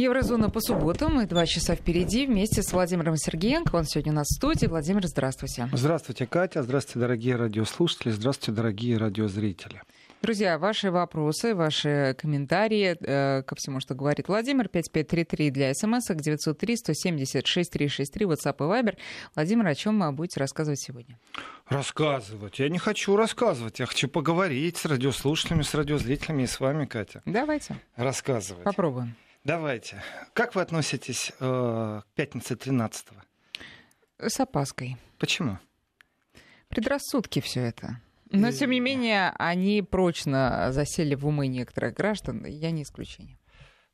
Еврозона по субботам и два часа впереди вместе с Владимиром Сергеенко. Он сегодня у нас в студии. Владимир, здравствуйте. Здравствуйте, Катя. Здравствуйте, дорогие радиослушатели. Здравствуйте, дорогие радиозрители. Друзья, ваши вопросы, ваши комментарии э, ко всему, что говорит Владимир, 5533 для смс 903 176 363 WhatsApp и Viber. Владимир, о чем вы будете рассказывать сегодня? Рассказывать? Я не хочу рассказывать. Я хочу поговорить с радиослушателями, с радиозрителями и с вами, Катя. Давайте. Рассказывать. Попробуем. Давайте. Как вы относитесь э, к пятнице 13-го? С опаской. Почему? Предрассудки все это. Но, тем не менее, они прочно засели в умы некоторых граждан. Я не исключение.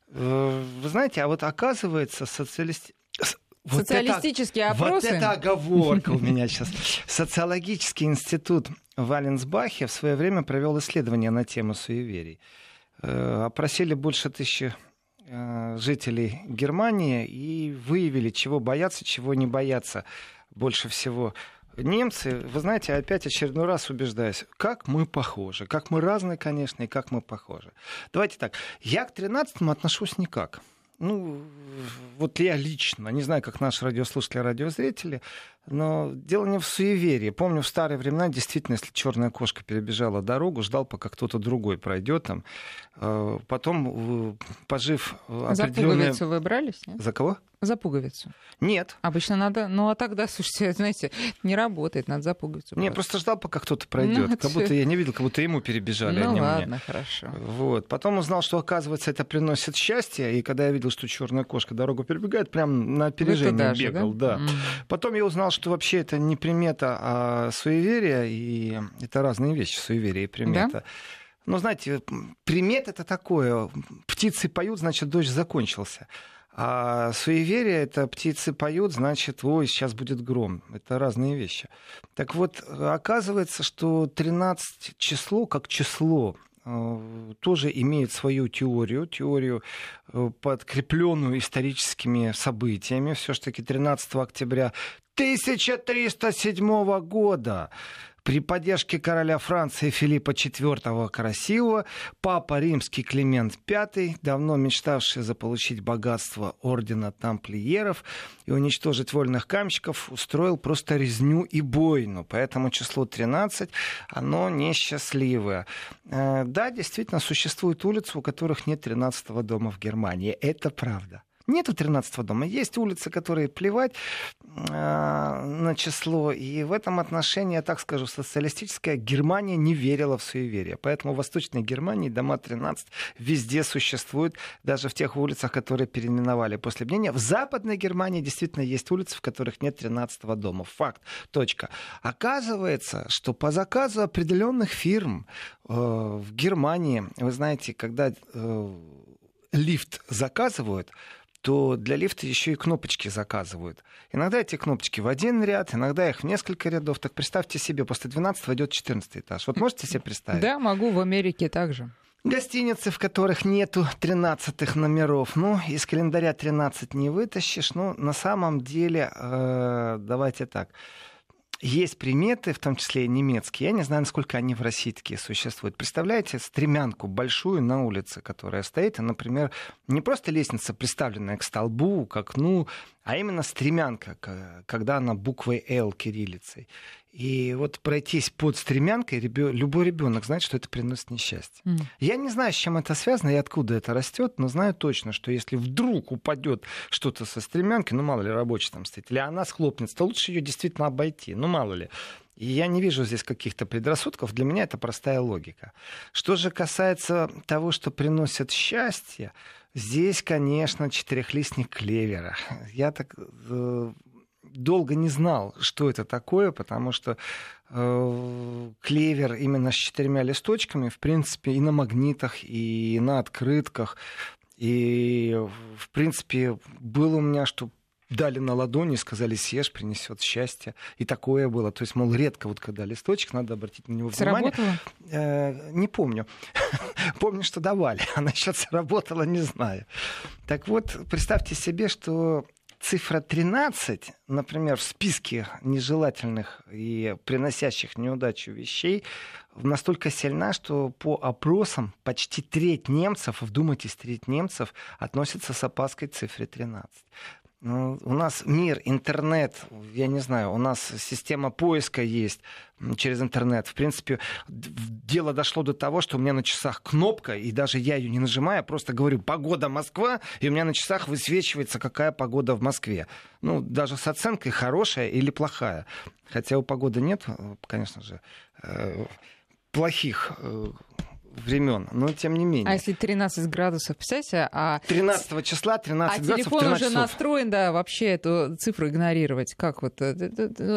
Э, вы знаете, а вот оказывается, социалисти... Вот Социалистические это, опросы. Вот это оговорка у меня сейчас. Социологический институт в Аленсбахе в свое время провел исследование на тему суеверий. Э, опросили больше тысячи жителей Германии и выявили, чего боятся, чего не боятся больше всего немцы, вы знаете, опять очередной раз убеждаюсь, как мы похожи, как мы разные, конечно, и как мы похожи. Давайте так, я к 13-му отношусь никак. Ну, вот я лично, не знаю, как наши радиослушатели, радиозрители, но дело не в суеверии. Помню, в старые времена, действительно, если черная кошка перебежала дорогу, ждал, пока кто-то другой пройдет там. Э, потом, э, пожив определенное... За пуговицу вы брались? Нет? За кого? За пуговицу. Нет. Обычно надо... Ну, а тогда, слушайте, знаете, не работает, надо за пуговицу. Не, просто ждал, пока кто-то пройдет. Ну, как будто я не видел, как будто ему перебежали, ну, а не ладно, мне. хорошо. Вот. Потом узнал, что, оказывается, это приносит счастье. И когда я видел, что черная кошка дорогу перебегает, прям на опережение бегал. Же, да? Да. Mm. Потом я узнал, что вообще это не примета, а суеверие. И это разные вещи, суеверие и примета. Да? Ну, знаете, примет это такое. Птицы поют, значит, дождь закончился. А суеверие это птицы поют, значит, ой, сейчас будет гром. Это разные вещи. Так вот, оказывается, что 13 число как число э, тоже имеет свою теорию, теорию, э, подкрепленную историческими событиями. Все-таки 13 октября 1307 года при поддержке короля Франции Филиппа IV Красивого папа римский Климент V, давно мечтавший заполучить богатство ордена тамплиеров и уничтожить вольных камщиков, устроил просто резню и бойну. Поэтому число 13, оно несчастливое. Э, да, действительно, существуют улицы, у которых нет 13 дома в Германии. Это правда. Нету 13-го дома. Есть улицы, которые плевать э, на число. И в этом отношении, я так скажу, социалистическая Германия не верила в суеверие. Поэтому в Восточной Германии дома 13 везде существуют, даже в тех улицах, которые переименовали после мнения. В Западной Германии действительно есть улицы, в которых нет 13-го дома. Факт. Точка. Оказывается, что по заказу определенных фирм э, в Германии, вы знаете, когда э, лифт заказывают, то для лифта еще и кнопочки заказывают. Иногда эти кнопочки в один ряд, иногда их в несколько рядов. Так представьте себе, после 12 идет 14 этаж. Вот можете себе представить? Да, могу, в Америке также. Гостиницы, в которых нету 13 номеров. Ну, из календаря 13 не вытащишь. Ну, на самом деле, э, давайте так. Есть приметы, в том числе и немецкие. Я не знаю, насколько они в России такие существуют. Представляете стремянку большую на улице, которая стоит, и, например, не просто лестница, приставленная к столбу, к окну, а именно стремянка, когда она буквой «Л» кириллицей. И вот пройтись под стремянкой, любой ребенок знает, что это приносит несчастье. Mm. Я не знаю, с чем это связано и откуда это растет, но знаю точно, что если вдруг упадет что-то со стремянки, ну мало ли рабочий там стоит, или она схлопнется, то лучше ее действительно обойти, ну мало ли. И я не вижу здесь каких-то предрассудков. Для меня это простая логика. Что же касается того, что приносит счастье, здесь, конечно, четырехлистник клевера. Я так э, долго не знал, что это такое, потому что э, клевер именно с четырьмя листочками, в принципе, и на магнитах, и на открытках. И, в принципе, было у меня, что дали на ладони, сказали, съешь, принесет счастье. И такое было. То есть, мол, редко вот когда листочек, надо обратить на него внимание. Сработало? Э, не помню. помню, что давали. А насчет сработало, не знаю. Так вот, представьте себе, что цифра 13, например, в списке нежелательных и приносящих неудачу вещей, настолько сильна, что по опросам почти треть немцев, вдумайтесь, треть немцев относится с опаской к цифре 13. Ну, у нас мир, интернет, я не знаю, у нас система поиска есть через интернет. В принципе, дело дошло до того, что у меня на часах кнопка, и даже я ее не нажимаю, просто говорю «погода Москва», и у меня на часах высвечивается, какая погода в Москве. Ну, даже с оценкой хорошая или плохая. Хотя у погоды нет, конечно же, э, плохих э, времен, но тем не менее. А если 13 градусов, представляете? А... 13 числа 13 а градусов, телефон уже часов. настроен, да, вообще эту цифру игнорировать. Как вот? Э,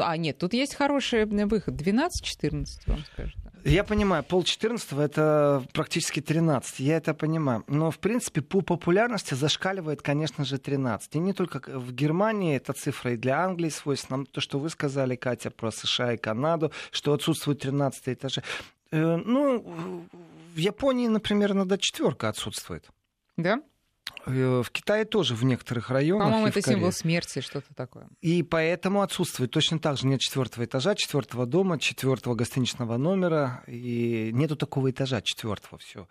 а, нет, тут есть хороший выход. 12-14, вам скажут. Я понимаю, пол 14 это практически 13, я это понимаю. Но, в принципе, по популярности зашкаливает, конечно же, 13. И не только в Германии эта цифра, и для Англии свойственна. То, что вы сказали, Катя, про США и Канаду, что отсутствует 13 этажи. Э, ну, в Японии, например, иногда четверка отсутствует. Да? Э, в Китае тоже в некоторых районах. По-моему, это символ смерти, что-то такое. И поэтому отсутствует. Точно так же нет четвертого этажа, четвертого дома, четвертого гостиничного номера. И нету такого этажа четвертого. Все.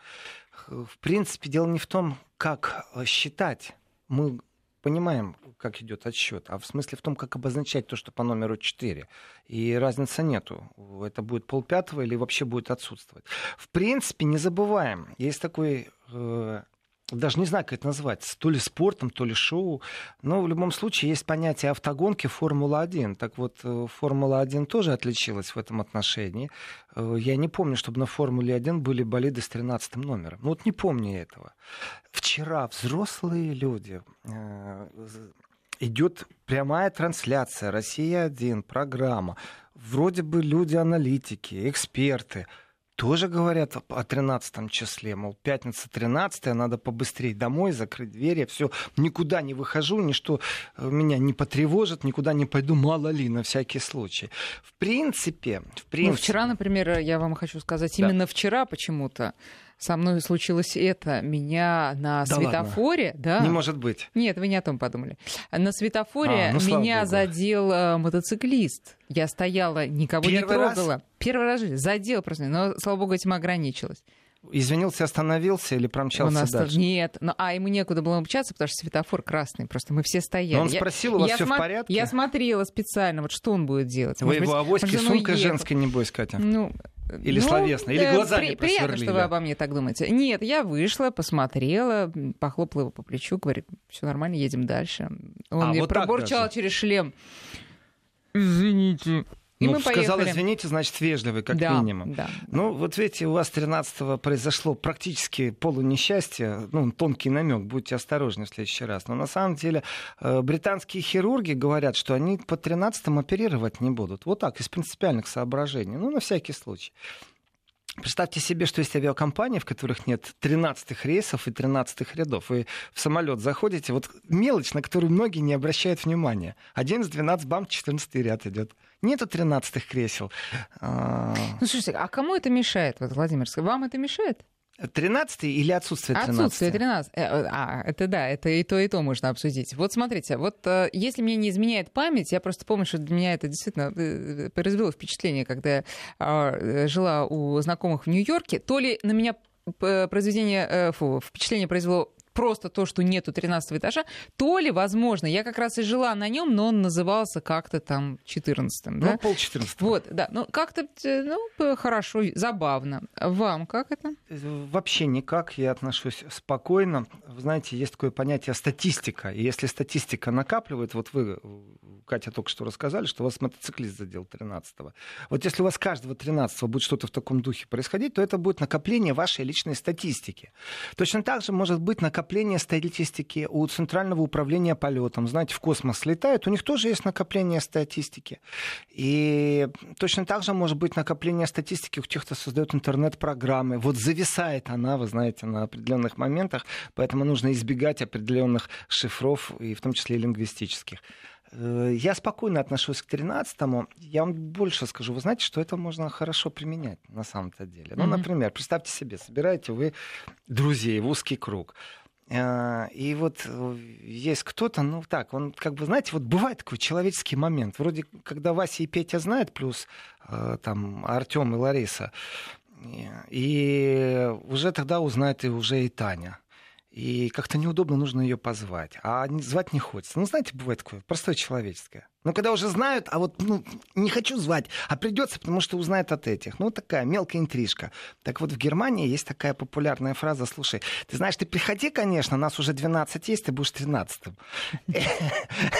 В принципе, дело не в том, как считать. Мы понимаем, как идет отсчет, а в смысле в том, как обозначать то, что по номеру 4. И разницы нету. Это будет полпятого или вообще будет отсутствовать. В принципе, не забываем, есть такой э, даже не знаю, как это назвать, то ли спортом, то ли шоу. Но в любом случае есть понятие автогонки Формула-1. Так вот, э, Формула-1 тоже отличилась в этом отношении. Э, я не помню, чтобы на Формуле-1 были болиды с 13 номером. Ну вот не помню этого. Вчера взрослые люди э, идет прямая трансляция Россия-1, программа. Вроде бы люди-аналитики, эксперты – тоже говорят о 13 числе, мол, пятница 13 надо побыстрее домой, закрыть двери, все, никуда не выхожу, ничто э, меня не потревожит, никуда не пойду, мало ли, на всякий случай. В принципе, в принципе... Ну, вчера, например, я вам хочу сказать, да. именно вчера почему-то со мной случилось это. Меня на да светофоре... Ладно. Да, не может быть. Нет, вы не о том подумали. На светофоре а, ну, меня задел э, мотоциклист. Я стояла, никого Первый не трогала. Раз? Первый раз задел просто. Но, слава богу, этим ограничилась. Извинился, остановился или промчался у нас дальше? Нет, ну, а ему некуда было мчаться, потому что светофор красный, просто мы все стояли. Но он спросил, у вас все см... в порядке? Я смотрела специально, вот что он будет делать. Вы его авоськи, сумка женская, небось, Катя? Ну, или ну, словесно, или глазами при, Приятно, что вы обо мне так думаете. Нет, я вышла, посмотрела, похлопала его по плечу, говорит, все нормально, едем дальше. Он а, мне вот пробурчал через шлем. Извините. И ну, мы сказал, поехали. извините, значит, вежливый, как да, минимум. Да, ну, да. вот видите, у вас 13-го произошло практически полунесчастье, ну, тонкий намек, будьте осторожны в следующий раз. Но на самом деле э, британские хирурги говорят, что они по 13-м оперировать не будут. Вот так, из принципиальных соображений. Ну, на всякий случай. Представьте себе, что есть авиакомпании, в которых нет 13 рейсов и 13 рядов. Вы в самолет заходите, вот мелочь, на которую многие не обращают внимания. 11, 12 бам, 14 ряд идет. Нету 13 кресел. А, ну, слушайте, а кому это мешает, вот, Владимир? Вам это мешает? 13 или отсутствие 13? Отсутствие 13. Э, э, а, это да, это и то, и то можно обсудить. Вот смотрите, вот э, если мне не изменяет память, я просто помню, что для меня это действительно произвело впечатление, когда я а, жила у знакомых в Нью-Йорке, то ли на меня произведение, фу, впечатление произвело просто то, что нету 13 этажа, то ли, возможно, я как раз и жила на нем, но он назывался как-то там 14 Ну, да? пол 14 Вот, да, ну как-то, э, ну, хорошо, забавно. Вам как это? Вообще никак, я отношусь спокойно. Вы знаете, есть такое понятие статистика, и если статистика накапливает, вот вы, Катя, только что рассказали, что у вас мотоциклист задел 13-го. Вот если у вас каждого 13-го будет что-то в таком духе происходить, то это будет накопление вашей личной статистики. Точно так же может быть накопление накопление статистики у Центрального управления полетом. Знаете, в космос летают, у них тоже есть накопление статистики. И точно так же может быть накопление статистики у тех, кто создает интернет-программы. Вот зависает она, вы знаете, на определенных моментах, поэтому нужно избегать определенных шифров, и в том числе и лингвистических. Э, я спокойно отношусь к 13-му. Я вам больше скажу. Вы знаете, что это можно хорошо применять на самом-то деле. Ну, mm-hmm. например, представьте себе, собираете вы друзей в узкий круг. Э, и вот э, есть кто-то, ну так, он как бы, знаете, вот бывает такой человеческий момент. Вроде, когда Вася и Петя знают, плюс э, там Артем и Лариса, и уже тогда узнает и уже и Таня и как-то неудобно нужно ее позвать. А звать не хочется. Ну, знаете, бывает такое, простое человеческое. Но когда уже знают, а вот ну, не хочу звать, а придется, потому что узнают от этих. Ну, такая мелкая интрижка. Так вот, в Германии есть такая популярная фраза, слушай, ты знаешь, ты приходи, конечно, нас уже 12 есть, ты будешь 13-м.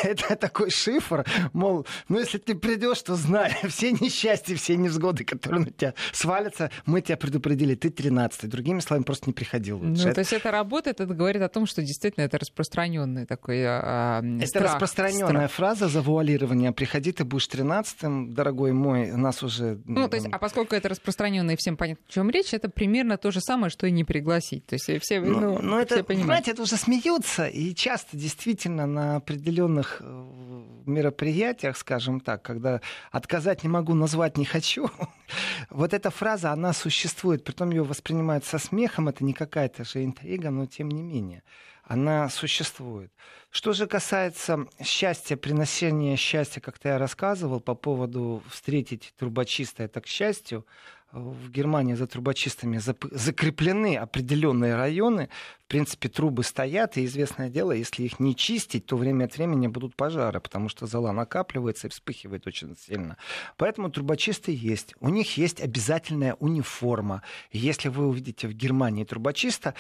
Это такой шифр, мол, ну, если ты придешь, то знай, все несчастья, все невзгоды, которые на тебя свалятся, мы тебя предупредили, ты 13 Другими словами, просто не приходил лучше. Ну, то есть это работает, это говорит о том, что действительно это распространенный такой а, Это распространенная фраза, завуалированная регулирования. Приходи, ты будешь 13-м, дорогой мой, нас уже... Ну, то есть, а поскольку это распространенное и всем понятно, о чем речь, это примерно то же самое, что и не пригласить. То есть все, ну, ну, ну это, все понимают. Знаете, это уже смеются, и часто действительно на определенных э, мероприятиях, скажем так, когда отказать не могу, назвать не хочу, вот эта фраза, она существует, притом ее воспринимают со смехом, это не какая-то же интрига, но тем не менее она существует. Что же касается счастья, приношения счастья, как-то я рассказывал по поводу встретить трубочиста, это к счастью, в Германии за трубочистами закреплены определенные районы. В принципе, трубы стоят, и известное дело, если их не чистить, то время от времени будут пожары, потому что зола накапливается и вспыхивает очень сильно. Поэтому трубочисты есть. У них есть обязательная униформа. Если вы увидите в Германии трубочиста,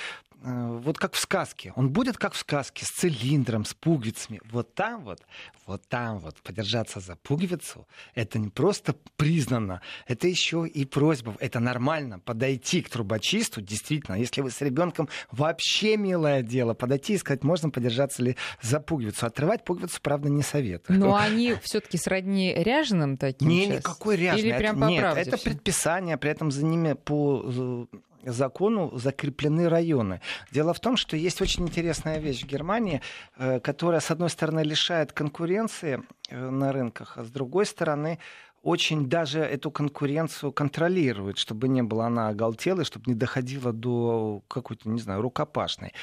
вот как в сказке. Он будет как в сказке, с цилиндром, с пуговицами. Вот там вот, вот там вот, подержаться за пуговицу, это не просто признано, это еще и просьба. Это нормально, подойти к трубочисту, действительно, если вы с ребенком, вообще милое дело, подойти и сказать, можно подержаться ли за пуговицу. Отрывать пуговицу, правда, не советую. Но они все-таки сродни ряженым таким Не, сейчас? никакой ряженый. Или прям по Нет, это предписание, при этом за ними по э, закону закреплены районы. Дело в том, что есть очень интересная вещь в Германии, э, которая, с одной стороны, лишает конкуренции э, на рынках, а с другой стороны, очень даже эту конкуренцию контролирует, чтобы не было она оголтелой, чтобы не доходило до какой-то, не знаю, рукопашной.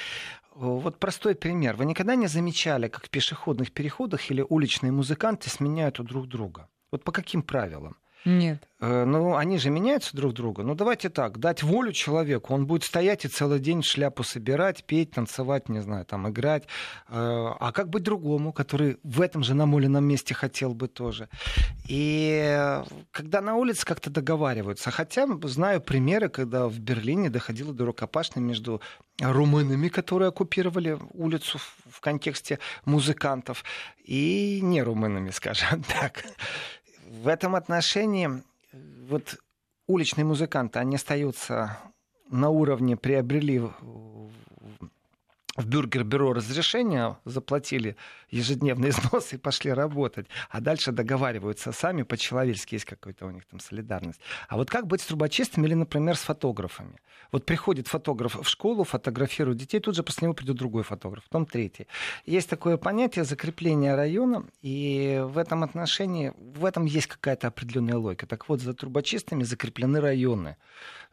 Вот простой пример. Вы никогда не замечали, как в пешеходных переходах или уличные музыканты сменяют у друг друга? Вот по каким правилам? Нет. Э, ну, они же меняются друг друга. Ну, давайте так, дать волю человеку. Он будет стоять и целый день шляпу собирать, петь, танцевать, не знаю, там, играть. Э, а как быть другому, который в этом же намоленном месте хотел бы тоже? И когда на улице как-то договариваются, хотя знаю примеры, когда в Берлине доходило до рукопашной между румынами, которые оккупировали улицу в контексте музыкантов, и не румынами, скажем так в этом отношении вот уличные музыканты, они остаются на уровне, приобрели в бюргер-бюро разрешение, заплатили ежедневные износы и пошли работать. А дальше договариваются сами, по-человечески есть какая-то у них там солидарность. А вот как быть с трубочистами или, например, с фотографами? Вот приходит фотограф в школу, фотографирует детей, тут же после него придет другой фотограф, потом третий. Есть такое понятие закрепления района, и в этом отношении, в этом есть какая-то определенная логика. Так вот, за трубочистами закреплены районы.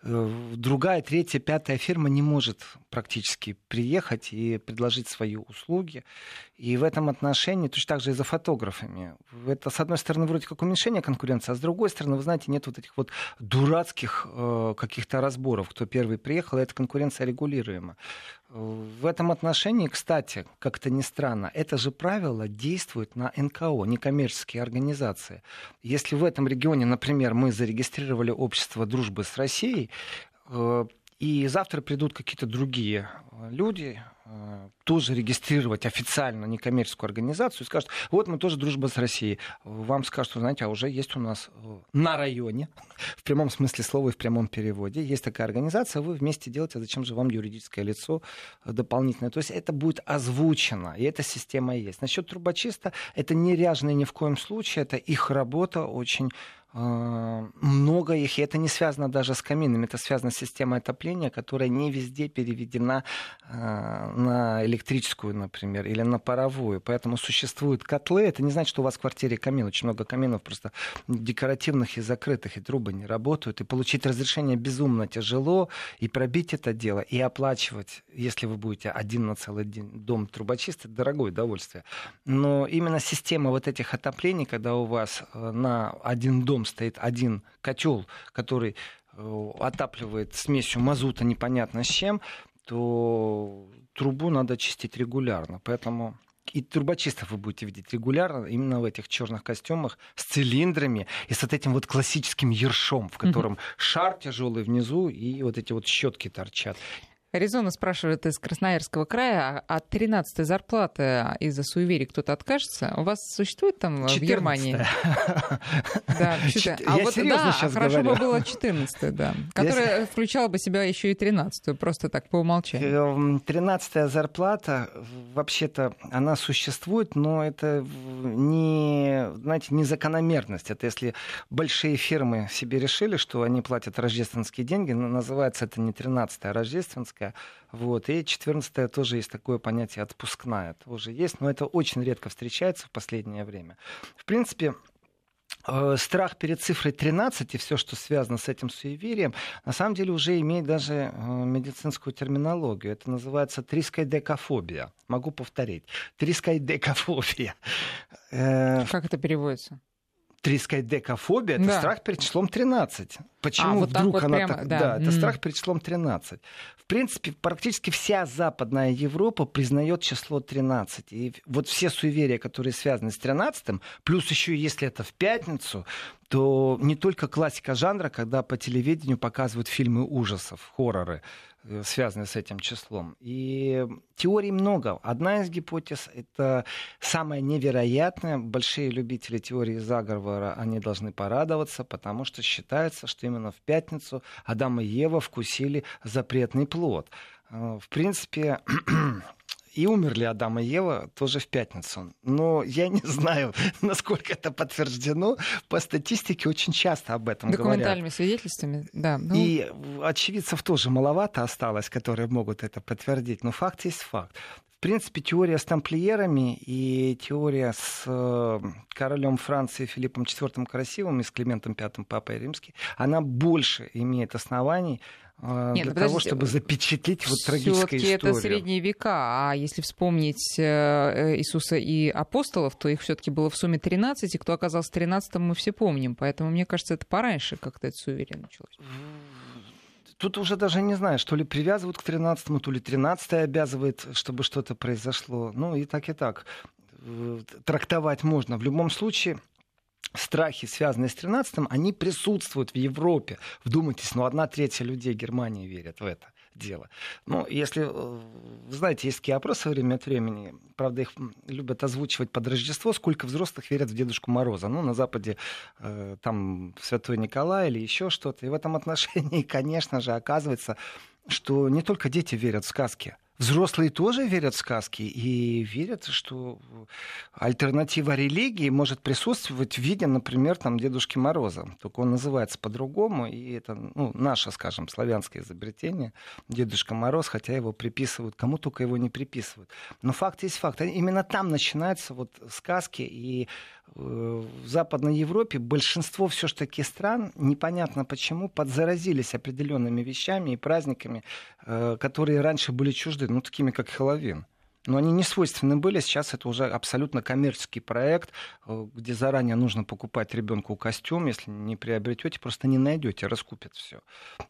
Э, другая, третья, пятая фирма не может практически приехать и предложить свои услуги. И в этом отношении точно так же и за фотографами. Это, с одной стороны, вроде как уменьшение конкуренции, а с другой стороны, вы знаете, нет вот этих вот дурацких э, каких-то разборов, кто первый приехал, и эта конкуренция регулируема. В этом отношении, кстати, как-то ни странно, это же правило действует на НКО, некоммерческие организации. Если в этом регионе, например, мы зарегистрировали общество дружбы с Россией, э, и завтра придут какие-то другие э, люди, э, тоже регистрировать официально некоммерческую организацию и скажут, вот мы тоже дружба с Россией. Вам скажут, знаете, а уже есть у нас э, на районе, в прямом смысле слова и в прямом переводе, есть такая организация, вы вместе делаете, а зачем же вам юридическое лицо дополнительное? То есть это будет озвучено, и эта система есть. Насчет трубочиста, это не ряженые ни в коем случае, это их работа очень много их, и это не связано даже с каминами, это связано с системой отопления, которая не везде переведена а, на электрическую, например, или на паровую. Поэтому существуют котлы. Это не значит, что у вас в квартире камин. Очень много каминов просто декоративных и закрытых, и трубы не работают. И получить разрешение безумно тяжело, и пробить это дело, и оплачивать, если вы будете один на целый день дом трубочист, это дорогое удовольствие. Но именно система вот этих отоплений, когда у вас э, на один дом стоит один котел, который э, отапливает смесью мазута непонятно с чем, то трубу надо чистить регулярно. Поэтому и трубочистов вы будете видеть регулярно именно в этих черных костюмах с цилиндрами и с вот этим вот классическим ершом, в котором mm-hmm. шар тяжелый внизу и вот эти вот щетки торчат. Аризона спрашивает из Красноярского края, а от 13-й зарплаты из-за суеверий кто-то откажется? У вас существует там 14 в Германии? Да, а вот да, хорошо бы было 14 да, которая включала бы себя еще и 13 просто так по умолчанию. 13-я эм, зарплата, вообще-то, она существует, но это не, знаете, не закономерность. Это если большие фирмы себе решили, что они платят рождественские деньги, называется это не 13-я, а рождественская, отпуска. Вот. И 14 тоже есть такое понятие отпускная. Тоже есть, но это очень редко встречается в последнее время. В принципе, э, страх перед цифрой 13 и все, что связано с этим суеверием, на самом деле уже имеет даже э, медицинскую терминологию. Это называется трискайдекафобия. Могу повторить. Трискайдекафобия. Э, как это переводится? Трискайдекафобия это да. страх перед числом 13. Почему а, вот вдруг вот она прямо, так. Да, да это mm. страх перед числом 13. В принципе, практически вся Западная Европа признает число 13. И вот все суеверия, которые связаны с 13, плюс еще если это в пятницу, то не только классика жанра, когда по телевидению показывают фильмы ужасов, хорроры. Э, связанные с этим числом. И теорий много. Одна из гипотез — это самая невероятная. Большие любители теории заговора, они должны порадоваться, потому что считается, что именно в пятницу Адам и Ева вкусили запретный плод. Э, в принципе, и умерли Адам и Ева тоже в пятницу. Но я не знаю, насколько это подтверждено. По статистике очень часто об этом Документальными говорят. свидетельствами, да. Ну... И очевидцев тоже маловато осталось, которые могут это подтвердить. Но факт есть факт. В принципе, теория с тамплиерами и теория с э, королем Франции Филиппом IV Красивым и с Климентом V Папой Римским, она больше имеет оснований Нет, для ну, того, чтобы запечатлеть вот трагическую историю. это средние века, а если вспомнить э, э, Иисуса и апостолов, то их все-таки было в сумме 13, и кто оказался 13 мы все помним. Поэтому, мне кажется, это пораньше как-то это суеверие началось. Тут уже даже не знаю, что ли привязывают к 13-му, то ли 13 обязывает, чтобы что-то произошло. Ну и так и так. Э, трактовать можно. В любом случае, страхи, связанные с 13-м, они присутствуют в Европе. Вдумайтесь, ну одна третья людей Германии верят в это дело. Ну, если, э, знаете, есть такие опросы время от времени, правда, их любят озвучивать под Рождество, сколько взрослых верят в Дедушку Мороза. Ну, на Западе э, там Святой Николай или еще что-то. И в этом отношении, конечно же, оказывается, что не только дети верят в сказки, Взрослые тоже верят в сказки и верят, что альтернатива религии может присутствовать в виде, например, там, Дедушки Мороза. Только он называется по-другому, и это ну, наше, скажем, славянское изобретение, Дедушка Мороз, хотя его приписывают, кому только его не приписывают. Но факт есть факт. Именно там начинаются вот сказки, и в Западной Европе большинство все-таки стран, непонятно почему, подзаразились определенными вещами и праздниками, э, которые раньше были чужды, ну, такими как Хэллоуин но они не свойственны были. Сейчас это уже абсолютно коммерческий проект, э, где заранее нужно покупать ребенку костюм. Если не приобретете, просто не найдете, раскупят все.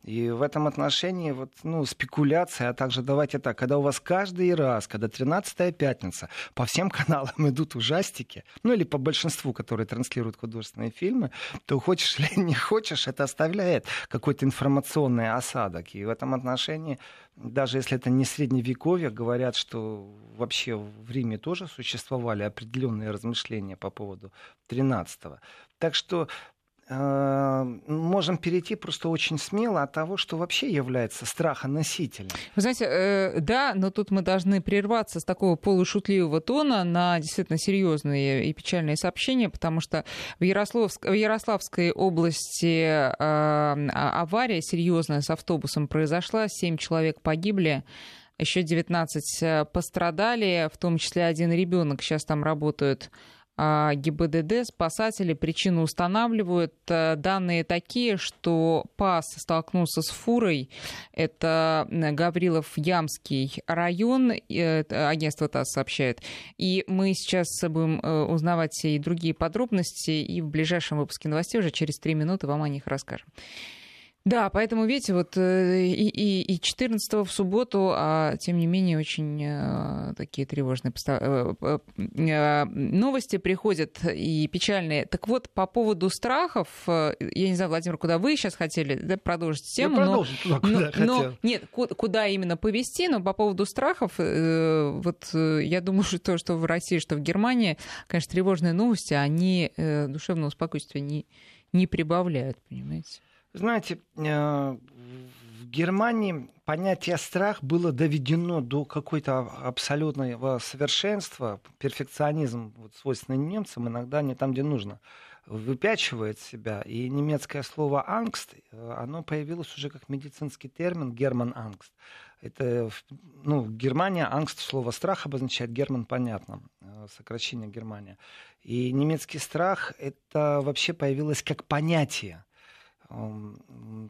И в этом отношении вот, ну, спекуляция, а также давайте так, когда у вас каждый раз, когда 13-я пятница, по всем каналам идут ужастики, ну или по большинству, которые транслируют художественные фильмы, то хочешь или не хочешь, это оставляет какой-то информационный осадок. И в этом отношении даже если это не средневековье, говорят, что вообще в Риме тоже существовали определенные размышления по поводу 13-го. Так что можем перейти просто очень смело от того, что вообще является страхоносителем. Вы знаете, э, да, но тут мы должны прерваться с такого полушутливого тона на действительно серьезные и печальные сообщения, потому что в, Ярославск... в Ярославской области э, а, авария серьезная с автобусом произошла, семь человек погибли еще 19 э, пострадали, в том числе один ребенок сейчас там работают ГИБДД, спасатели причину устанавливают. Э, данные такие, что ПАС столкнулся с фурой. Это Гаврилов-Ямский район, агентство ТАСС сообщает. И мы сейчас будем э, узнавать и другие подробности, и в ближайшем выпуске новостей уже через три минуты вам о них расскажем. Да, поэтому, видите, вот э, и, и, и 14 в субботу, а тем не менее очень э, такие тревожные э, э, новости приходят и печальные. Так вот, по поводу страхов, я не знаю, Владимир, куда вы сейчас хотели да, продолжить тему, я но, туда, куда но, но нет, куда именно повести, но по поводу страхов, вот я думаю, что то, что в России, что в Германии, конечно, тревожные новости, они душевного спокойствия не, не прибавляют, понимаете? Знаете, э, в Германии понятие страх было доведено до какой-то абсолютного совершенства. Перфекционизм, вот, свойственный немцам, иногда не там, где нужно, выпячивает себя. И немецкое слово «Angst», э, оно появилось уже как медицинский термин «German Angst». Это, ну, Германия, Angst, слово страх обозначает, German, понятно, э, сокращение Германия. И немецкий страх, это вообще появилось как понятие.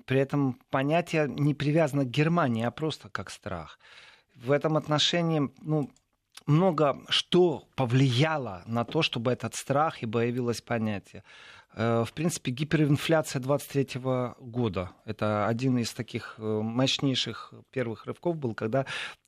При этом понятие не привязано к Германии, а просто как страх. В этом отношении ну, много что повлияло на то, чтобы этот страх и появилось понятие. Э, в принципе, гиперинфляция 23 года – это один из таких э, мощнейших первых рывков был, когда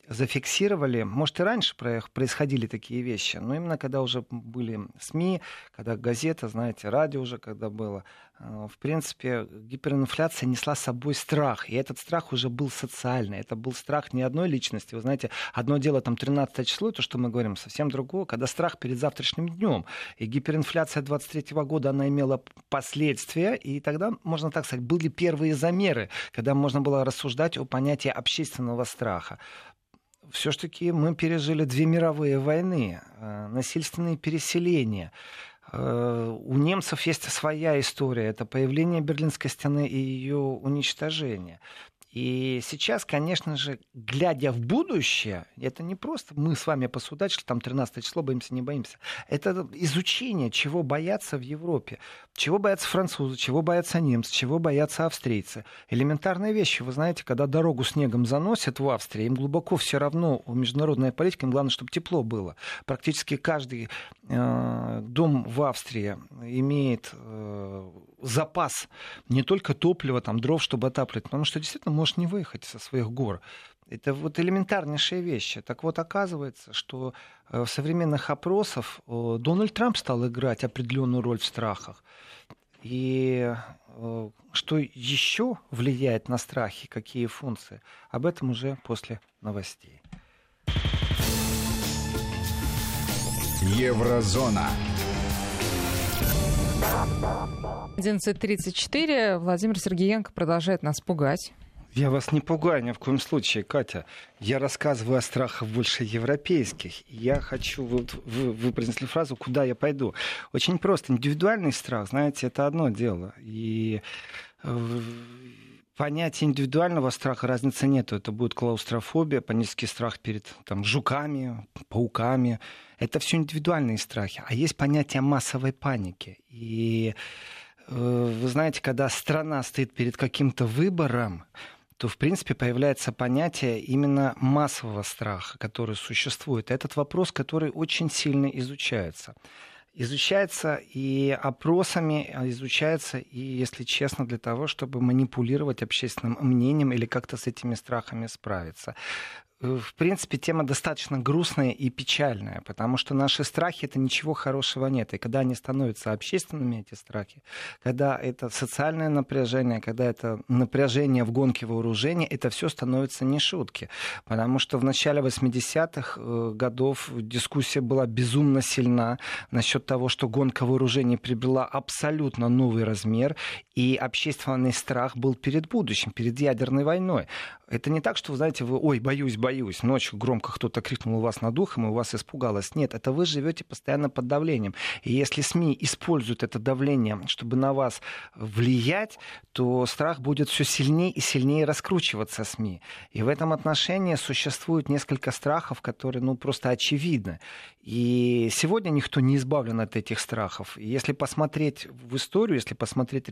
зафиксировали, может и раньше происходили такие вещи, но именно когда уже были СМИ, когда газета, знаете, радио уже когда было, э, в принципе, гиперинфляция несла с собой страх, и этот страх уже был социальный, это был страх не одной личности, вы знаете, одно дело там 13 число, то, что мы говорим, совсем другое, когда страх перед завтрашним днем, и гиперинфляция 23 года, она имела последствия, и тогда, можно так сказать, были первые замеры, когда можно было рассуждать о понятии общественного страха все-таки мы пережили две мировые войны, э, насильственные переселения. Э, у немцев есть своя история. Это появление Берлинской стены и ее уничтожение. И сейчас, конечно же, глядя в будущее, это не просто мы с вами посудачили, там 13 число, боимся, не боимся. Это изучение, чего боятся в Европе. Чего боятся французы, чего боятся немцы, чего боятся австрийцы. Элементарные вещи. Вы знаете, когда дорогу снегом заносят в Австрии, им глубоко все равно у международной политики, им главное, чтобы тепло было. Практически каждый э, дом в Австрии имеет э, запас не только топлива, там, дров, чтобы отапливать, потому что действительно можешь не выехать со своих гор. Это вот элементарнейшие вещи. Так вот, оказывается, что э, в современных опросах э, Дональд Трамп стал играть определенную роль в страхах. И э, что еще влияет на страхи, какие функции, об этом уже после новостей. Еврозона. 11.34. Владимир Сергеенко продолжает нас пугать. Я вас не пугаю ни в коем случае, Катя. Я рассказываю о страхах больше европейских. Я хочу, вот вы, вы произнесли фразу «куда я пойду?». Очень просто. Индивидуальный страх, знаете, это одно дело. И э, понятия индивидуального страха разницы нету. Это будет клаустрофобия, панический страх перед там, жуками, пауками. Это все индивидуальные страхи. А есть понятие массовой паники. И вы знаете, когда страна стоит перед каким-то выбором, то, в принципе, появляется понятие именно массового страха, который существует. Этот вопрос, который очень сильно изучается изучается и опросами, а изучается и, если честно, для того, чтобы манипулировать общественным мнением или как-то с этими страхами справиться. В принципе, тема достаточно грустная и печальная, потому что наши страхи это ничего хорошего нет. И когда они становятся общественными, эти страхи, когда это социальное напряжение, когда это напряжение в гонке вооружений, это все становится не шутки. Потому что в начале 80-х э, годов дискуссия была безумно сильна насчет того, что гонка вооружений приобрела абсолютно новый размер, и общественный страх был перед будущим, перед ядерной войной. Это не так, что, вы знаете, вы, ой, боюсь, боюсь, ночью громко кто-то крикнул у вас над ухом, и у вас испугалось. Нет, это вы живете постоянно под давлением. И если СМИ используют это давление, чтобы на вас влиять, то страх будет все сильнее и сильнее раскручиваться СМИ. И в этом отношении существует несколько страхов, которые, ну, просто очевидны. И сегодня никто не избавлен от этих страхов. И если посмотреть в историю, если посмотреть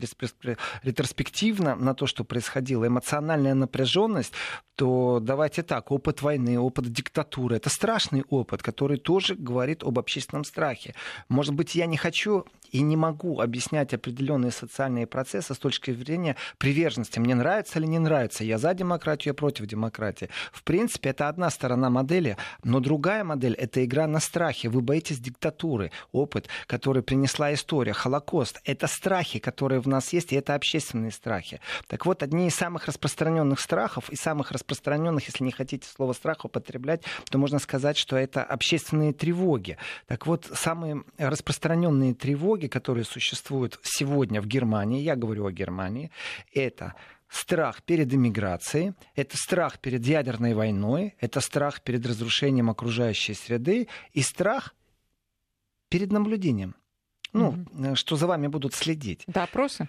ретроспективно на то, что происходило, эмоциональная напряженность, то давайте так, опыт войны, опыт диктатуры, это страшный опыт, который тоже говорит об общественном страхе. Может быть, я не хочу и не могу объяснять определенные социальные процессы с точки зрения приверженности. Мне нравится или не нравится, я за демократию, я против демократии. В принципе, это одна сторона модели, но другая модель — это игра на страхе. Вы боитесь диктатуры, опыт, который принесла история, Холокост. Это страхи, которые в нас есть, и это общественные страхи. Так вот, одни из самых распространенных страхов и самых распространенных, если не хотите слово страх употреблять, то можно сказать, что это общественные тревоги. Так вот, самые распространенные тревоги, которые существуют сегодня в Германии, я говорю о Германии, это страх перед иммиграцией, это страх перед ядерной войной, это страх перед разрушением окружающей среды и страх перед наблюдением. Ну, mm-hmm. что за вами будут следить. Да, опросы?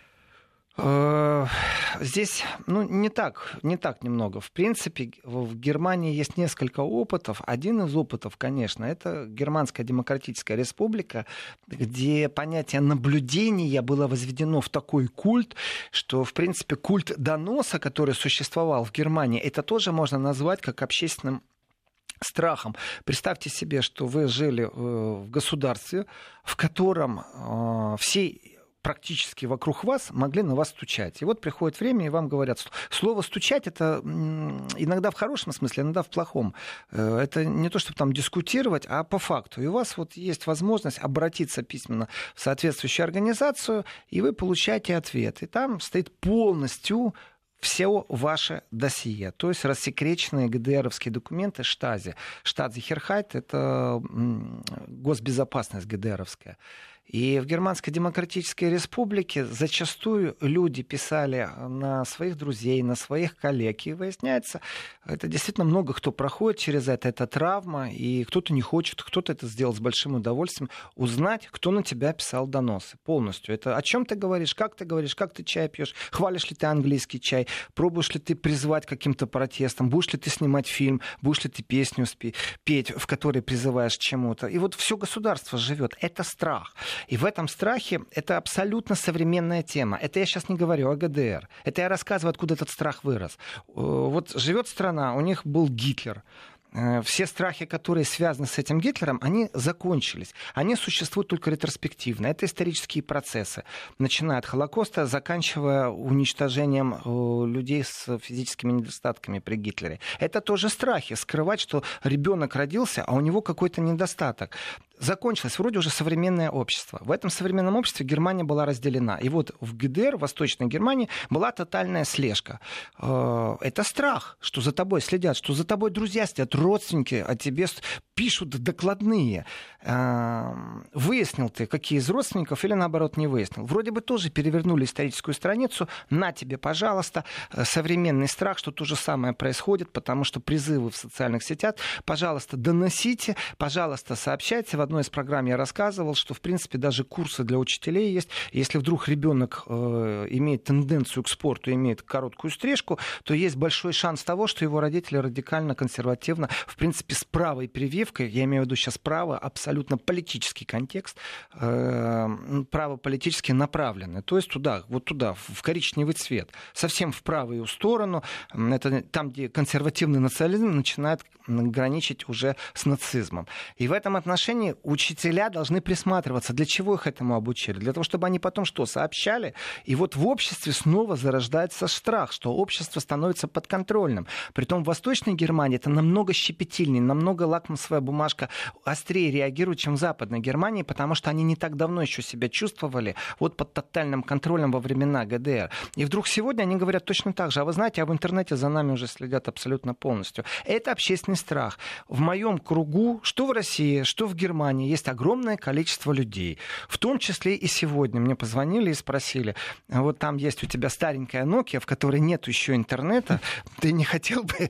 Здесь, ну, не так, не так немного. В принципе, в Германии есть несколько опытов. Один из опытов, конечно, это Германская Демократическая Республика, где понятие наблюдения было возведено в такой культ, что, в принципе, культ доноса, который существовал в Германии, это тоже можно назвать как общественным страхом. Представьте себе, что вы жили э, в государстве, в котором э, все практически вокруг вас могли на вас стучать. И вот приходит время, и вам говорят, слово «стучать» — это иногда в хорошем смысле, иногда в плохом. Э, это не то, чтобы там дискутировать, а по факту. И у вас вот есть возможность обратиться письменно в соответствующую организацию, и вы получаете ответ. И там стоит полностью все ваше досье, то есть рассекреченные ГДРовские документы Штази. Штази Херхайт — это госбезопасность ГДРовская. И в Германской Демократической Республике зачастую люди писали на своих друзей, на своих коллег. И выясняется, это действительно много кто проходит через это, это травма, и кто-то не хочет, кто-то это сделал с большим удовольствием, узнать, кто на тебя писал доносы полностью. Это о чем ты говоришь, как ты говоришь, как ты чай пьешь, хвалишь ли ты английский чай, пробуешь ли ты призвать каким-то протестом, будешь ли ты снимать фильм, будешь ли ты песню спи- петь, в которой призываешь чему-то. И вот все государство живет. Это страх. И в этом страхе это абсолютно современная тема. Это я сейчас не говорю о ГДР. Это я рассказываю, откуда этот страх вырос. Э, вот живет страна, у них был Гитлер. Э, все страхи, которые связаны с этим Гитлером, они закончились. Они существуют только ретроспективно. Это исторические процессы, начиная от Холокоста, заканчивая уничтожением э, людей с физическими недостатками при Гитлере. Это тоже страхи, скрывать, что ребенок родился, а у него какой-то недостаток закончилось вроде уже современное общество. В этом современном обществе Германия была разделена. И вот в ГДР, в Восточной Германии, была тотальная слежка. Э, это страх, что за тобой следят, что за тобой друзья следят, родственники о тебе пишут докладные. Э, выяснил ты, какие из родственников, или наоборот не выяснил. Вроде бы тоже перевернули историческую страницу. На тебе, пожалуйста, э, современный страх, что то же самое происходит, потому что призывы в социальных сетях, пожалуйста, доносите, пожалуйста, сообщайте. В одной из программ я рассказывал, что, в принципе, даже курсы для учителей есть. Если вдруг ребенок э, имеет тенденцию к спорту, имеет короткую стрижку, то есть большой шанс того, что его родители радикально, консервативно, в принципе, с правой прививкой, я имею в виду сейчас право, абсолютно политический контекст, э, право политически направлены. То есть туда, вот туда, в коричневый цвет, совсем в правую сторону. Это там, где консервативный национализм начинает граничить уже с нацизмом. И в этом отношении учителя должны присматриваться. Для чего их этому обучили? Для того, чтобы они потом что, сообщали? И вот в обществе снова зарождается страх, что общество становится подконтрольным. Притом в Восточной Германии это намного щепетильнее, намного лакмусовая бумажка острее реагирует, чем в Западной Германии, потому что они не так давно еще себя чувствовали вот под тотальным контролем во времена ГДР. И вдруг сегодня они говорят точно так же. А вы знаете, а в интернете за нами уже следят абсолютно полностью. Это общественный страх. В моем кругу, что в России, что в Германии, есть огромное количество людей. В том числе и сегодня мне позвонили и спросили, вот там есть у тебя старенькая Nokia, в которой нет еще интернета, ты не хотел бы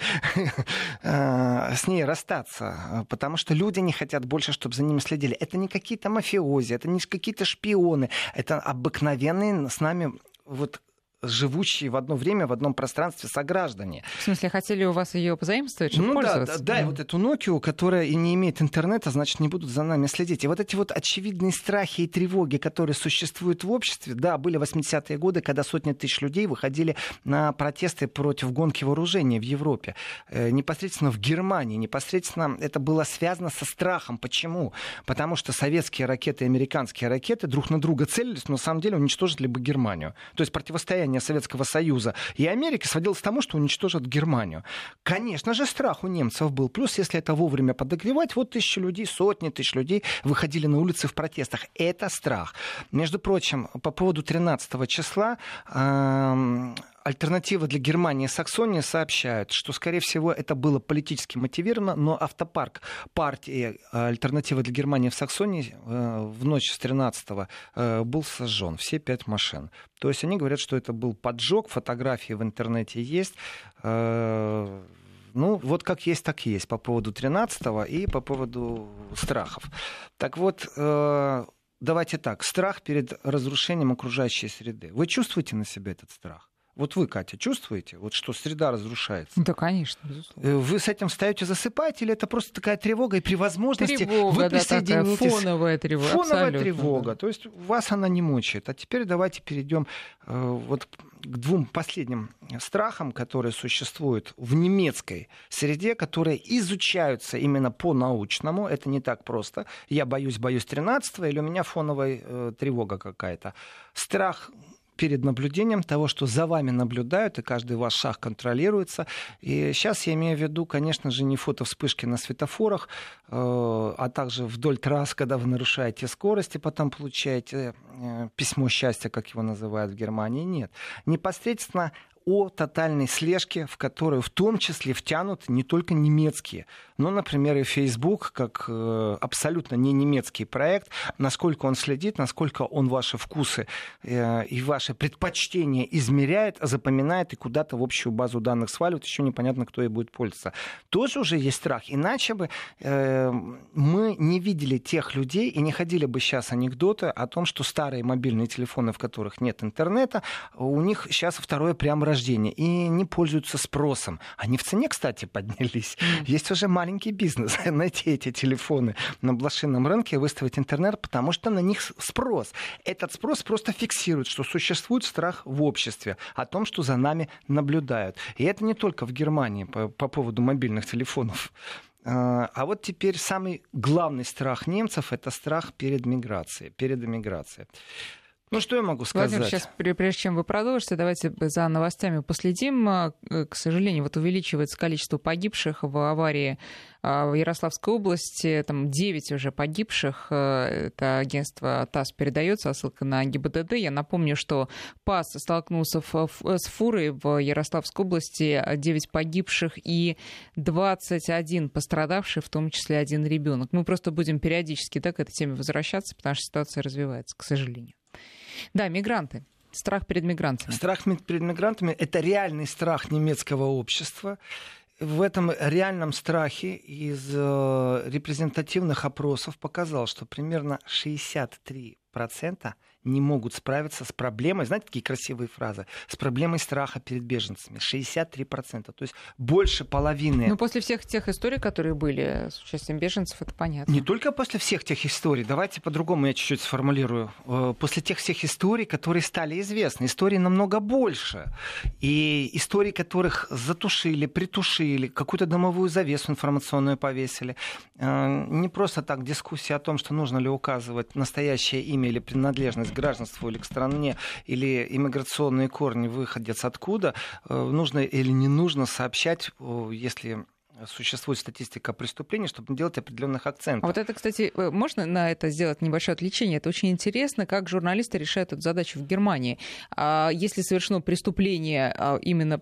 э, с ней расстаться? Потому что люди не хотят больше, чтобы за ними следили. Это не какие-то мафиози, это не какие-то шпионы, это обыкновенные с нами вот живущие в одно время в одном пространстве сограждане. В смысле, хотели у вас ее позаимствовать, чтобы ну, пользоваться? Да, да, да, и вот эту Nokia, которая и не имеет интернета, значит, не будут за нами следить. И вот эти вот очевидные страхи и тревоги, которые существуют в обществе, да, были 80-е годы, когда сотни тысяч людей выходили на протесты против гонки вооружения в Европе. Э, непосредственно в Германии, непосредственно это было связано со страхом. Почему? Потому что советские ракеты и американские ракеты друг на друга целились, но на самом деле уничтожили бы Германию. То есть противостояние уничтожения Советского Союза и Америки сводилось к тому, что уничтожат Германию. Конечно же, страх у немцев был. Плюс, если это вовремя подогревать, вот тысячи людей, сотни тысяч людей выходили на улицы в протестах. Это страх. Между прочим, по поводу 13 числа Альтернатива для Германии Саксония сообщают, что, скорее всего, это было политически мотивировано, но автопарк партии э, Альтернатива для Германии в Саксонии э, в ночь с 13 э, был сожжен, все пять машин. То есть они говорят, что это был поджог, фотографии в интернете есть. Ну, вот как есть, так есть по поводу 13 и по поводу страхов. Так вот, давайте так, страх перед разрушением окружающей среды. Вы чувствуете на себе этот страх? Вот вы, Катя, чувствуете, вот что среда разрушается? Да, конечно, безусловно. Э, вы с этим встаете, засыпаете, или это просто такая тревога, и при возможности тревога, вы присоединитесь... Да, фоновая тревога. Фоновая абсолютно, тревога, да. то есть вас она не мучает. А теперь давайте перейдем э, вот к двум последним страхам, которые существуют в немецкой среде, которые изучаются именно по-научному. Это не так просто. Я боюсь, боюсь 13 или у меня фоновая э, тревога какая-то. Страх перед наблюдением того, что за вами наблюдают, и каждый ваш шаг контролируется. И сейчас я имею в виду, конечно же, не фото вспышки на светофорах, э, а также вдоль трасс, когда вы нарушаете скорость и потом получаете э, письмо счастья, как его называют в Германии. Нет. Непосредственно о тотальной слежке, в которую в том числе втянут не только немецкие, но, например, и Facebook, как э, абсолютно не немецкий проект, насколько он следит, насколько он ваши вкусы э, и ваши предпочтения измеряет, запоминает и куда-то в общую базу данных сваливает, еще непонятно, кто и будет пользоваться. Тоже уже есть страх. Иначе бы э, мы не видели тех людей и не ходили бы сейчас анекдоты о том, что старые мобильные телефоны, в которых нет интернета, у них сейчас второе прям рождения и не пользуются спросом. Они в цене, кстати, поднялись. Mm. Есть уже маленький бизнес. Найти эти телефоны на блошином рынке, выставить интернет, потому что на них спрос. Этот спрос просто фиксирует, что существует страх в обществе о том, что за нами наблюдают. И это не только в Германии по, по поводу мобильных телефонов. А, а вот теперь самый главный страх немцев это страх перед миграцией, перед эмиграцией. Ну, что я могу сказать? Владимир, сейчас, прежде чем вы продолжите, давайте за новостями последим. А, к сожалению, вот увеличивается количество погибших в аварии а, в Ярославской области. Там 9 уже погибших. А, это агентство ТАСС передается, ссылка на ГИБДД. Я напомню, что ПАС столкнулся с фурой в Ярославской области. 9 погибших и 21 пострадавший, в том числе один ребенок. Мы просто будем периодически да, к этой теме возвращаться, потому что ситуация развивается, к сожалению. Да, мигранты. Страх перед мигрантами. Страх перед мигрантами – это реальный страх немецкого общества. В этом реальном страхе из э, репрезентативных опросов показал, что примерно 63% процента не могут справиться с проблемой, знаете, такие красивые фразы, с проблемой страха перед беженцами. 63%, то есть больше половины. Ну, после всех тех историй, которые были с участием беженцев, это понятно. Не только после всех тех историй, давайте по-другому я чуть-чуть сформулирую. Э, после тех всех историй, которые стали известны, истории намного больше. И истории, которых затушили, притушили, какую-то домовую завесу информационную повесили. Э, не просто так дискуссия о том, что нужно ли указывать настоящее имя или принадлежность к гражданству или к стране, или иммиграционные корни выходят откуда, э, нужно или не нужно сообщать, если существует статистика преступлений, чтобы делать определенных акцентов. А вот это, кстати, э, можно на это сделать небольшое отвлечение? Это очень интересно, как журналисты решают эту задачу в Германии. А если совершено преступление а, именно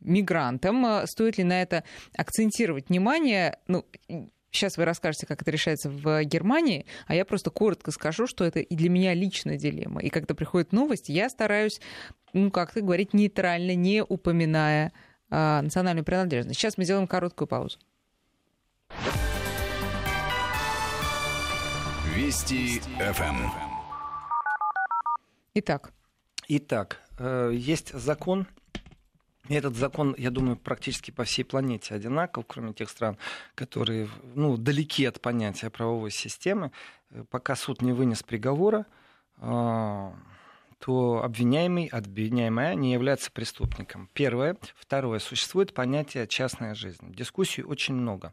мигрантам, а, стоит ли на это акцентировать внимание? Ну, Сейчас вы расскажете, как это решается в Германии, а я просто коротко скажу, что это и для меня личная дилемма. И когда приходит новость, я стараюсь, ну, как-то говорить нейтрально, не упоминая э, национальную принадлежность. Сейчас мы сделаем короткую паузу. Вести ФМ. Итак. Итак, э, есть закон и этот закон, я думаю, практически по всей планете одинаков, кроме тех стран, которые ну, далеки от понятия правовой системы. Э, пока суд не вынес приговора, а, то обвиняемый, обвиняемая не является преступником. Первое. Второе. Существует понятие частная жизнь. Дискуссий очень много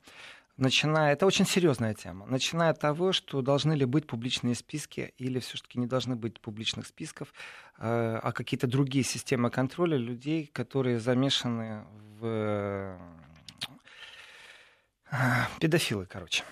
начиная, это очень серьезная тема, начиная от того, что должны ли быть публичные списки или все-таки не должны быть публичных списков, э, а какие-то другие системы контроля людей, которые замешаны в э, педофилы, короче.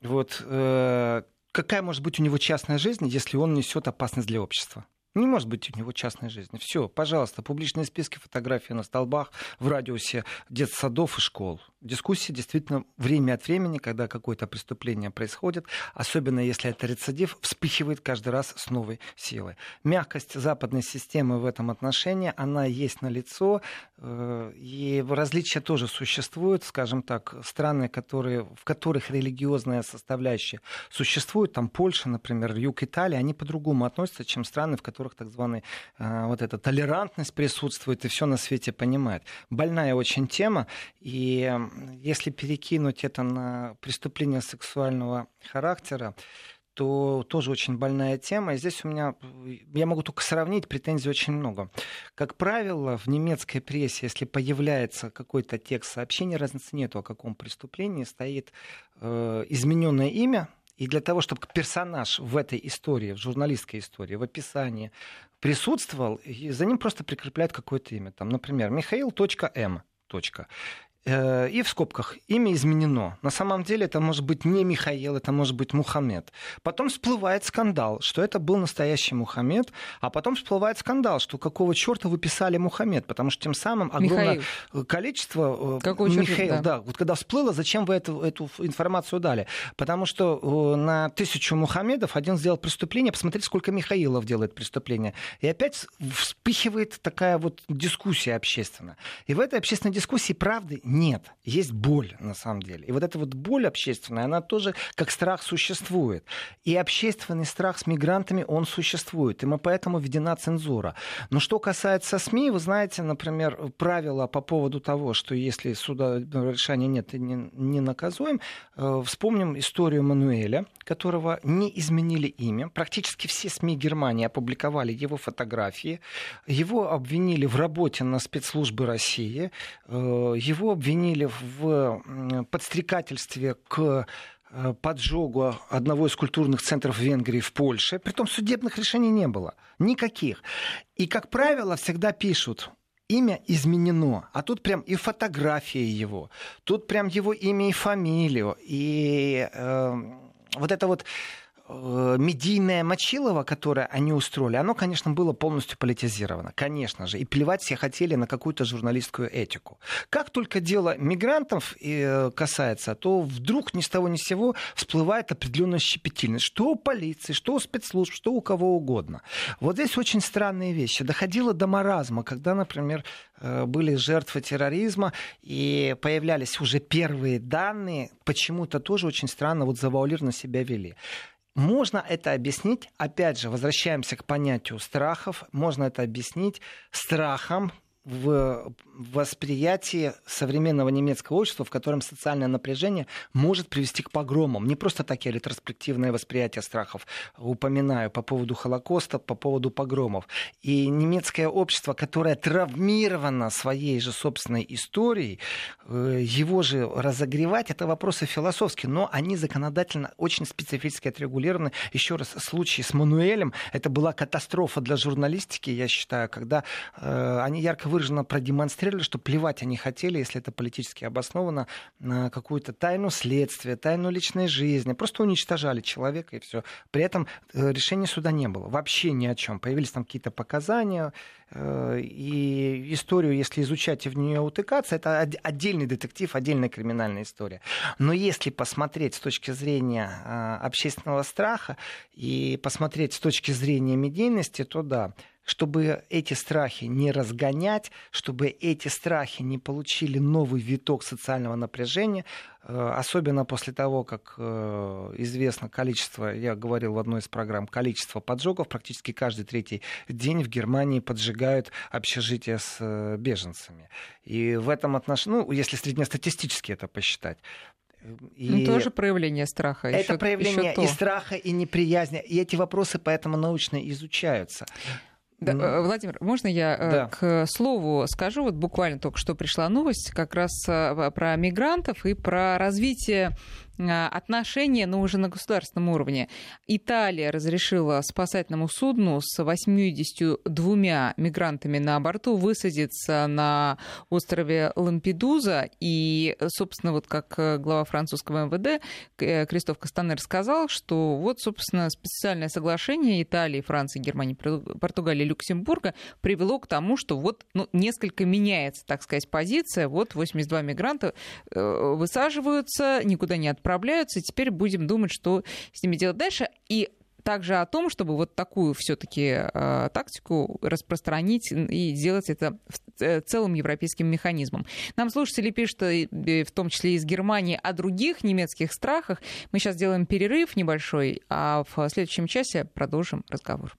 Вот э, какая может быть у него частная жизнь, если он несет опасность для общества? Не может быть у него частной жизни. Все, пожалуйста, публичные списки, фотографии на столбах в радиусе детсадов и школ. Дискуссии действительно время от времени, когда какое-то преступление происходит, особенно если это рецидив, вспыхивает каждый раз с новой силой. Мягкость западной системы в этом отношении, она есть на лицо, э, и различия тоже существуют, скажем так, страны, которые, в которых религиозная составляющая существует, там Польша, например, юг Италии, они по-другому относятся, чем страны, в которых так званая э, вот эта толерантность присутствует и все на свете понимает. Больная очень тема, и если перекинуть это на преступление сексуального характера, то тоже очень больная тема. И здесь у меня, я могу только сравнить, претензий очень много. Как правило, в немецкой прессе, если появляется какой-то текст сообщения, разницы нету, о каком преступлении стоит э, измененное имя, и для того, чтобы персонаж в этой истории, в журналистской истории, в описании присутствовал, за ним просто прикрепляют какое-то имя. Там, например, Михаил.м. Э, и в скобках имя изменено. На самом деле это может быть не Михаил, это может быть Мухаммед. Потом всплывает скандал, что это был настоящий Мухаммед, а потом всплывает скандал, что какого черта вы писали Мухаммед, потому что тем самым огромное Михаил. количество... Э, Какого Михаил, черта, да. да. Вот когда всплыло, зачем вы эту, эту информацию дали? Потому что э, на тысячу Мухаммедов один сделал преступление, посмотрите, сколько Михаилов делает преступления. И опять вспыхивает такая вот дискуссия общественная. И в этой общественной дискуссии правды нет, есть боль на самом деле. И вот эта вот боль общественная, она тоже как страх существует. И общественный страх с мигрантами, он существует. И мы поэтому введена цензура. Но что касается СМИ, вы знаете, например, правила по поводу того, что если суда решения нет, не, не наказуем, э, вспомним историю Мануэля, которого не изменили имя. Практически все СМИ Германии опубликовали его фотографии. Его обвинили в работе на спецслужбы России. Э, его обвинили в подстрекательстве к э, поджогу одного из культурных центров Венгрии в Польше. Притом судебных решений не было. Никаких. И, как правило, всегда пишут, имя изменено, а тут прям и фотография его, тут прям его имя и фамилию, и э, вот это вот медийное мочилово, которое они устроили, оно, конечно, было полностью политизировано, конечно же. И плевать все хотели на какую-то журналистскую этику. Как только дело мигрантов э, касается, то вдруг ни с того ни с сего всплывает определенная щепетильность. Что у полиции, что у спецслужб, что у кого угодно. Вот здесь очень странные вещи. Доходило до маразма, когда, например, э, были жертвы терроризма, и появлялись уже первые данные, почему-то тоже очень странно вот завуалированно себя вели. Можно это объяснить, опять же, возвращаемся к понятию страхов, можно это объяснить страхом в восприятии современного немецкого общества, в котором социальное напряжение может привести к погромам. Не просто такие ретроспективное восприятие страхов упоминаю по поводу Холокоста, по поводу погромов. И немецкое общество, которое травмировано своей же собственной историей, э, его же разогревать, это вопросы философские, но они законодательно очень специфически отрегулированы. Еще раз, случай с Мануэлем, это была катастрофа для журналистики, я считаю, когда э, они ярко выраженно продемонстрировали, что плевать они хотели, если это политически обосновано, на какую-то тайну следствия, тайну личной жизни. Просто уничтожали человека и все. При этом э, решения суда не было. Вообще ни о чем. Появились там какие-то показания, э, и историю, если изучать и в нее утыкаться, это отдельный детектив, отдельная криминальная история. Но если посмотреть с точки зрения а, общественного страха и посмотреть с точки зрения медийности, то да, чтобы эти страхи не разгонять, чтобы эти страхи не получили новый виток социального напряжения, э, особенно после того, как э, известно количество, я говорил в одной из программ, количество поджогов, практически каждый третий день в Германии поджигают общежития с э, беженцами. И в этом отношении, ну, если среднестатистически это посчитать, и ну, тоже проявление страха. Это еще, проявление еще и страха, и неприязни. И эти вопросы поэтому научно изучаются. Да, mm. Владимир, можно я э, да. к слову скажу? Вот буквально только что пришла новость как раз э, про мигрантов и про развитие отношения, но уже на государственном уровне. Италия разрешила спасательному судну с 82 мигрантами на борту высадиться на острове Лампедуза. И, собственно, вот как глава французского МВД э, Кристоф Кастанер сказал, что вот, собственно, специальное соглашение Италии, Франции, Германии, Португалии, Люксембурга привело к тому, что вот ну, несколько меняется, так сказать, позиция. Вот 82 мигранта э, высаживаются, никуда не отправляются отправляются, и теперь будем думать, что с ними делать дальше. И также о том, чтобы вот такую все-таки э, тактику распространить и сделать это э, целым европейским механизмом. Нам слушатели пишут, э, в том числе из Германии, о других немецких страхах. Мы сейчас делаем перерыв небольшой, а в следующем часе продолжим разговор.